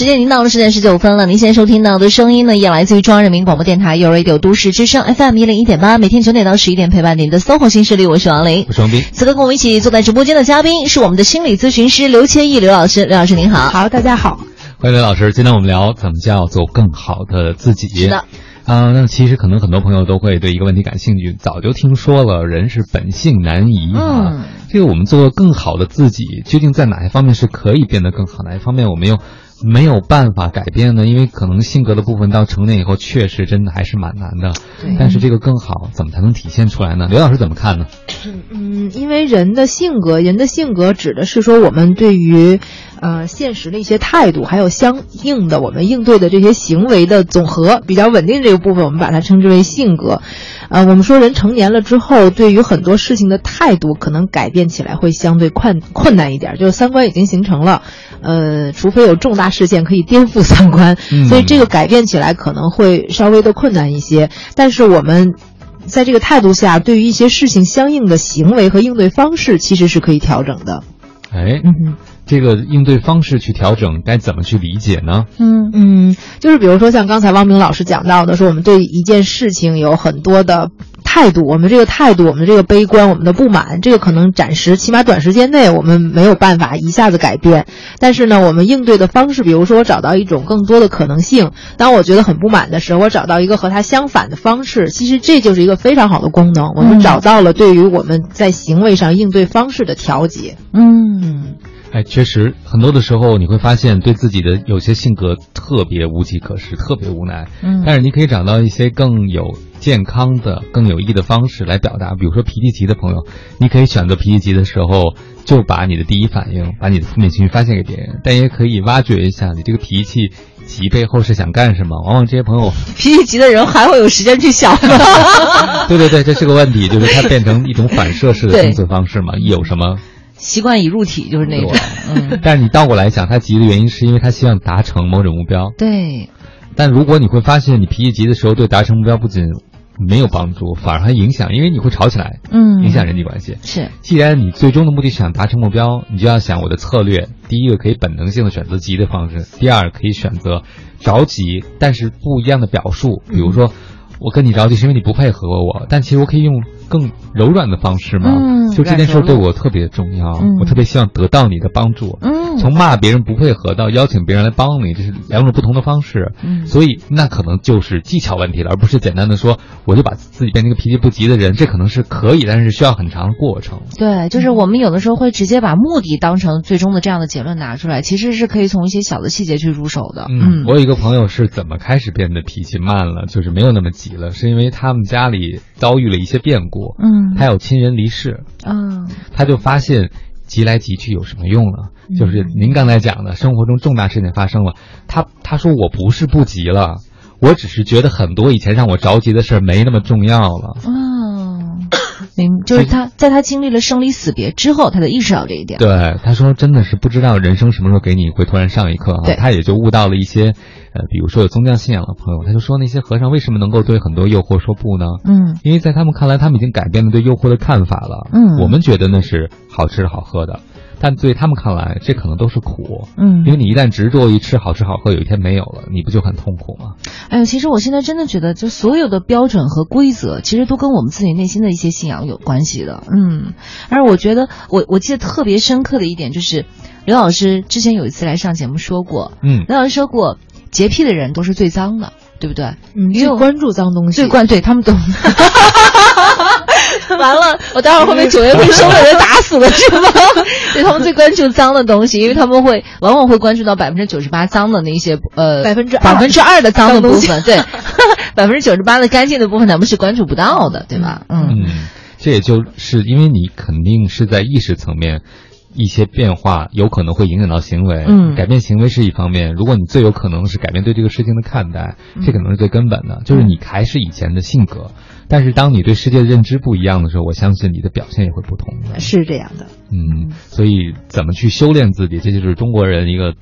时间已经到了十点十九分了，您现在收听到的声音呢，也来自于中央人民广播电台 u Radio 都市之声 FM 一零一点八，每天九点到十一点陪伴您的 SOHO 新势力，我是王琳，我是王斌。此刻跟我们一起坐在直播间的嘉宾是我们的心理咨询师刘千亿刘老师，刘老师您好。好，大家好。欢迎刘老师，今天我们聊怎么叫做更好的自己。是的。啊，那其实可能很多朋友都会对一个问题感兴趣，早就听说了，人是本性难移啊。这个我们做更好的自己，究竟在哪些方面是可以变得更好，哪一方面我们又没有办法改变呢？因为可能性格的部分到成年以后，确实真的还是蛮难的。但是这个更好，怎么才能体现出来呢？刘老师怎么看呢？嗯，因为人的性格，人的性格指的是说我们对于。呃，现实的一些态度，还有相应的我们应对的这些行为的总和，比较稳定这个部分，我们把它称之为性格。呃，我们说人成年了之后，对于很多事情的态度，可能改变起来会相对困困难一点，就是三观已经形成了，呃，除非有重大事件可以颠覆三观，所以这个改变起来可能会稍微的困难一些。但是我们在这个态度下，对于一些事情相应的行为和应对方式，其实是可以调整的。哎，嗯。这个应对方式去调整，该怎么去理解呢？嗯嗯，就是比如说像刚才汪明老师讲到的，说我们对一件事情有很多的态度，我们这个态度，我们这个悲观，我们的不满，这个可能暂时，起码短时间内我们没有办法一下子改变。但是呢，我们应对的方式，比如说我找到一种更多的可能性，当我觉得很不满的时候，我找到一个和它相反的方式，其实这就是一个非常好的功能。我们找到了对于我们在行为上应对方式的调节。嗯。哎，确实，很多的时候你会发现，对自己的有些性格特别无计可施，特别无奈。嗯，但是你可以找到一些更有健康的、更有益的方式来表达。比如说脾气急的朋友，你可以选择脾气急的时候，就把你的第一反应、把你的负面情绪发泄给别人。但也可以挖掘一下你这个脾气急背后是想干什么。往往这些朋友 脾气急的人还会有时间去想。对对对，这是个问题，就是它变成一种反射式的生存方式嘛？有什么？习惯已入体，就是那种。嗯，但是你倒过来想，他急的原因是因为他希望达成某种目标。对。但如果你会发现，你脾气急的时候，对达成目标不仅没有帮助，反而还影响，因为你会吵起来，嗯，影响人际关系。是。既然你最终的目的是想达成目标，你就要想我的策略。第一个可以本能性的选择急的方式，第二可以选择着急，但是不一样的表述。比如说，我跟你着急是因为你不配合我，但其实我可以用。更柔软的方式吗？嗯，就这件事对我特别重要，我特别希望得到你的帮助。嗯，从骂别人不配合到邀请别人来帮你，这是两种不同的方式。嗯，所以那可能就是技巧问题了，而不是简单的说我就把自己变成一个脾气不急的人。这可能是可以，但是需要很长的过程。对，就是我们有的时候会直接把目的当成最终的这样的结论拿出来，其实是可以从一些小的细节去入手的。嗯，我有一个朋友是怎么开始变得脾气慢了，就是没有那么急了，是因为他们家里遭遇了一些变故。嗯，他有。亲人离世，嗯，他就发现急来急去有什么用呢？就是您刚才讲的，生活中重大事情发生了，他他说我不是不急了，我只是觉得很多以前让我着急的事儿没那么重要了。明，就是他在他经历了生离死别之后，他才意识到这一点。对，他说真的是不知道人生什么时候给你会突然上一课啊。他也就悟到了一些，呃，比如说有宗教信仰的朋友，他就说那些和尚为什么能够对很多诱惑说不呢？嗯，因为在他们看来，他们已经改变了对诱惑的看法了。嗯，我们觉得那是好吃好喝的。但对他们看来，这可能都是苦，嗯，因为你一旦执着于吃好吃好喝，有一天没有了，你不就很痛苦吗？哎呦，其实我现在真的觉得，就所有的标准和规则，其实都跟我们自己内心的一些信仰有关系的，嗯。而我觉得，我我记得特别深刻的一点就是，刘老师之前有一次来上节目说过，嗯，刘老师说过，洁癖的人都是最脏的，对不对？你，最关注脏东西，最关对他们懂。完了，我待会儿会被九月份收尾人打死了，是吗？对他们最关注脏的东西，因为他们会往往会关注到百分之九十八脏的那些呃百分之百分之二的脏的部分，对，百分之九十八的干净的部分咱们是关注不到的，对吧？嗯，这也就是因为你肯定是在意识层面。一些变化有可能会影响到行为，嗯，改变行为是一方面。如果你最有可能是改变对这个事情的看待，这可能是最根本的，就是你还是以前的性格，但是当你对世界的认知不一样的时候，我相信你的表现也会不同的。是这样的，嗯，所以怎么去修炼自己，这就是中国人一个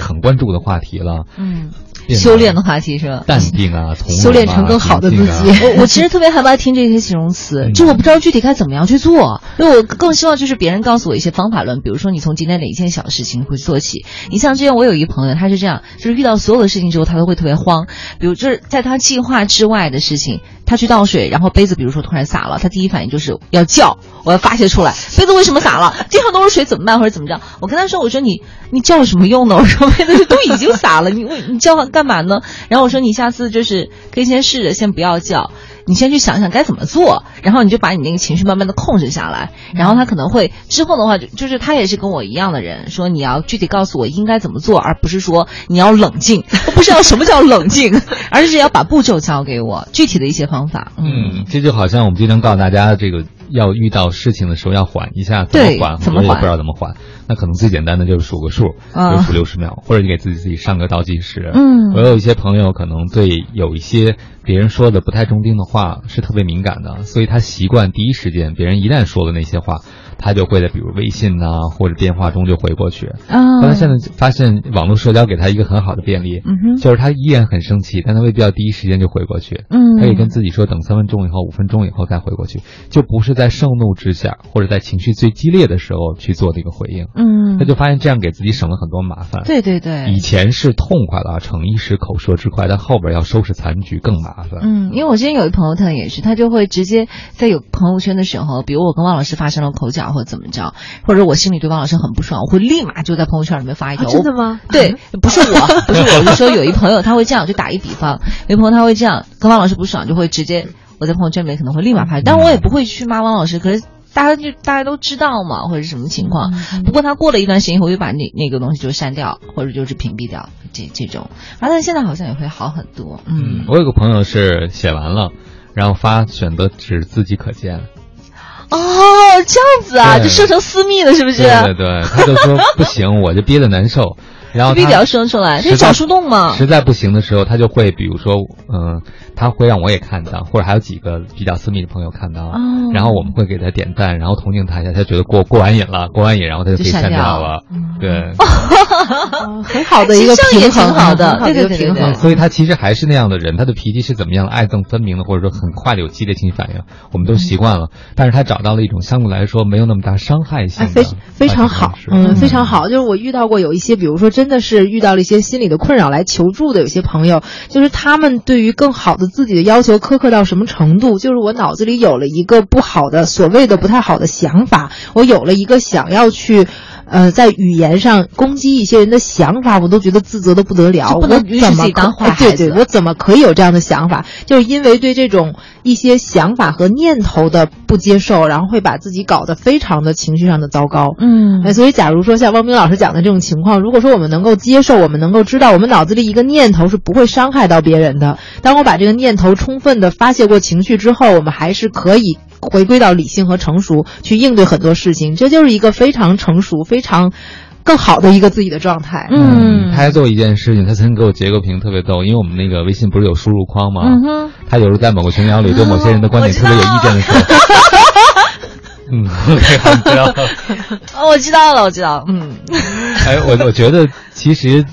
很关注的话题了。嗯，修炼的话题是吧？淡定啊，从修炼成更好的自己。我 我其实特别害怕听这些形容词，就我不知道具体该怎么样去做。因为我更希望就是别人告诉我一些方法论，比如说你从今天哪一件小事情会做起。你像之前我有一个朋友，他是这样，就是遇到所有的事情之后，他都会特别慌。比如就是在他计划之外的事情，他去倒水，然后杯子比如说突然洒了，他第一反应就是要叫，我要发泄出来，杯子为什么洒了？地上都是水怎么办？或者怎么着？我跟他说，我说你你叫有什么用呢？我说杯子都已经洒了，你你叫唤干嘛呢？然后我说你下次就是可以先试着先不要叫。你先去想想该怎么做，然后你就把你那个情绪慢慢的控制下来，然后他可能会之后的话就就是他也是跟我一样的人，说你要具体告诉我应该怎么做，而不是说你要冷静，不知道什么叫冷静，而是要把步骤交给我，具体的一些方法。嗯，这就好像我们经常告诉大家，这个要遇到事情的时候要缓一下，怎么缓，怎么缓，不知道怎么缓。那可能最简单的就是数个数，就数六十秒，或者你给自己自己上个倒计时。嗯，我有一些朋友可能对有一些别人说的不太中听的话是特别敏感的，所以他习惯第一时间别人一旦说了那些话。他就会在比如微信呐或者电话中就回过去。啊，但他现在发现网络社交给他一个很好的便利，嗯哼，就是他依然很生气，但他未必要第一时间就回过去。嗯，他可以跟自己说等三分钟以后、五分钟以后再回过去，就不是在盛怒之下或者在情绪最激烈的时候去做这个回应。嗯，他就发现这样给自己省了很多麻烦。对对对，以前是痛快了，逞一时口舌之快，但后边要收拾残局更麻烦。嗯，因为我之前有一朋友，他也是，他就会直接在有朋友圈的时候，比如我跟汪老师发生了口角或者怎么着。或者我心里对王老师很不爽，我会立马就在朋友圈里面发一条。真的吗？对，不是我，不是我，我是说有一朋友他会这样，就打一比方，有一朋友他会这样跟王老师不爽，就会直接我在朋友圈里面可能会立马发，但我也不会去骂王老师。可是大家就大家都知道嘛，或者是什么情况。不过他过了一段时间以后，我就把那那个东西就删掉，或者就是屏蔽掉这这种。反正现在好像也会好很多。嗯，我有个朋友是写完了，然后发选择只自己可见。哦，这样子啊，就设成私密了，是不是？对对对，他就说不行，我就憋得难受。然后必须要生出来，是找树洞吗？实在不行的时候，他就会，比如说，嗯，他会让我也看到，或者还有几个比较私密的朋友看到，然后我们会给他点赞，然后同情他一下，他觉得过过完瘾了，过完瘾，然后他就可以删掉了。对，很好的一个平衡，好的，对对平衡。所以他其实还是那样的人，他的脾气是怎么样，爱憎分明的，或者说很快的有激烈情绪反应，我们都习惯了。但是他找到了一种相对来说没有那么大伤害性，非非常好，嗯，非常好。就是我遇到过有一些，比如说真真的是遇到了。一些心理的困扰来求助的有些朋友，就是他们对于更好的自己的要求苛刻到什么程度？就是我脑子里有了一个不好的所谓的不太好的想法，我有了一个想要去。呃，在语言上攻击一些人的想法，我都觉得自责的不得了。不能允许自己当坏孩子。对对，我怎么可以有这样的想法？就是因为对这种一些想法和念头的不接受，然后会把自己搞得非常的情绪上的糟糕。嗯，哎，所以假如说像汪冰老师讲的这种情况，如果说我们能够接受，我们能够知道，我们脑子里一个念头是不会伤害到别人的。当我把这个念头充分的发泄过情绪之后，我们还是可以。回归到理性和成熟去应对很多事情，这就是一个非常成熟、非常更好的一个自己的状态。嗯，他还做一件事情，他曾经给我截个屏，特别逗。因为我们那个微信不是有输入框吗？嗯哼。他有时候在某个群聊里对某些人的观点特别有意见的时候。嗯，OK，知道。哦，我知道了，我知道。嗯。哎，我我觉得。其实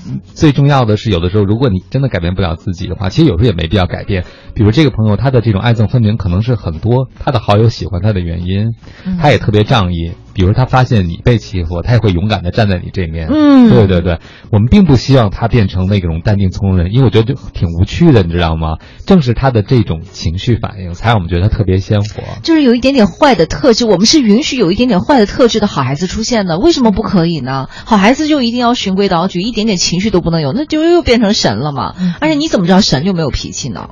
最重要的是，有的时候，如果你真的改变不了自己的话，其实有时候也没必要改变。比如这个朋友，他的这种爱憎分明，可能是很多他的好友喜欢他的原因，他也特别仗义。比如他发现你被欺负，他也会勇敢的站在你这面。嗯，对对对，我们并不希望他变成那种淡定从容人，因为我觉得就挺无趣的，你知道吗？正是他的这种情绪反应，才让我们觉得他特别鲜活。就是有一点点坏的特质，我们是允许有一点点坏的特质的好孩子出现的，为什么不可以呢？好孩子就一定要循规蹈矩，一点点情绪都不能有，那就又变成神了嘛？而且你怎么知道神就没有脾气呢？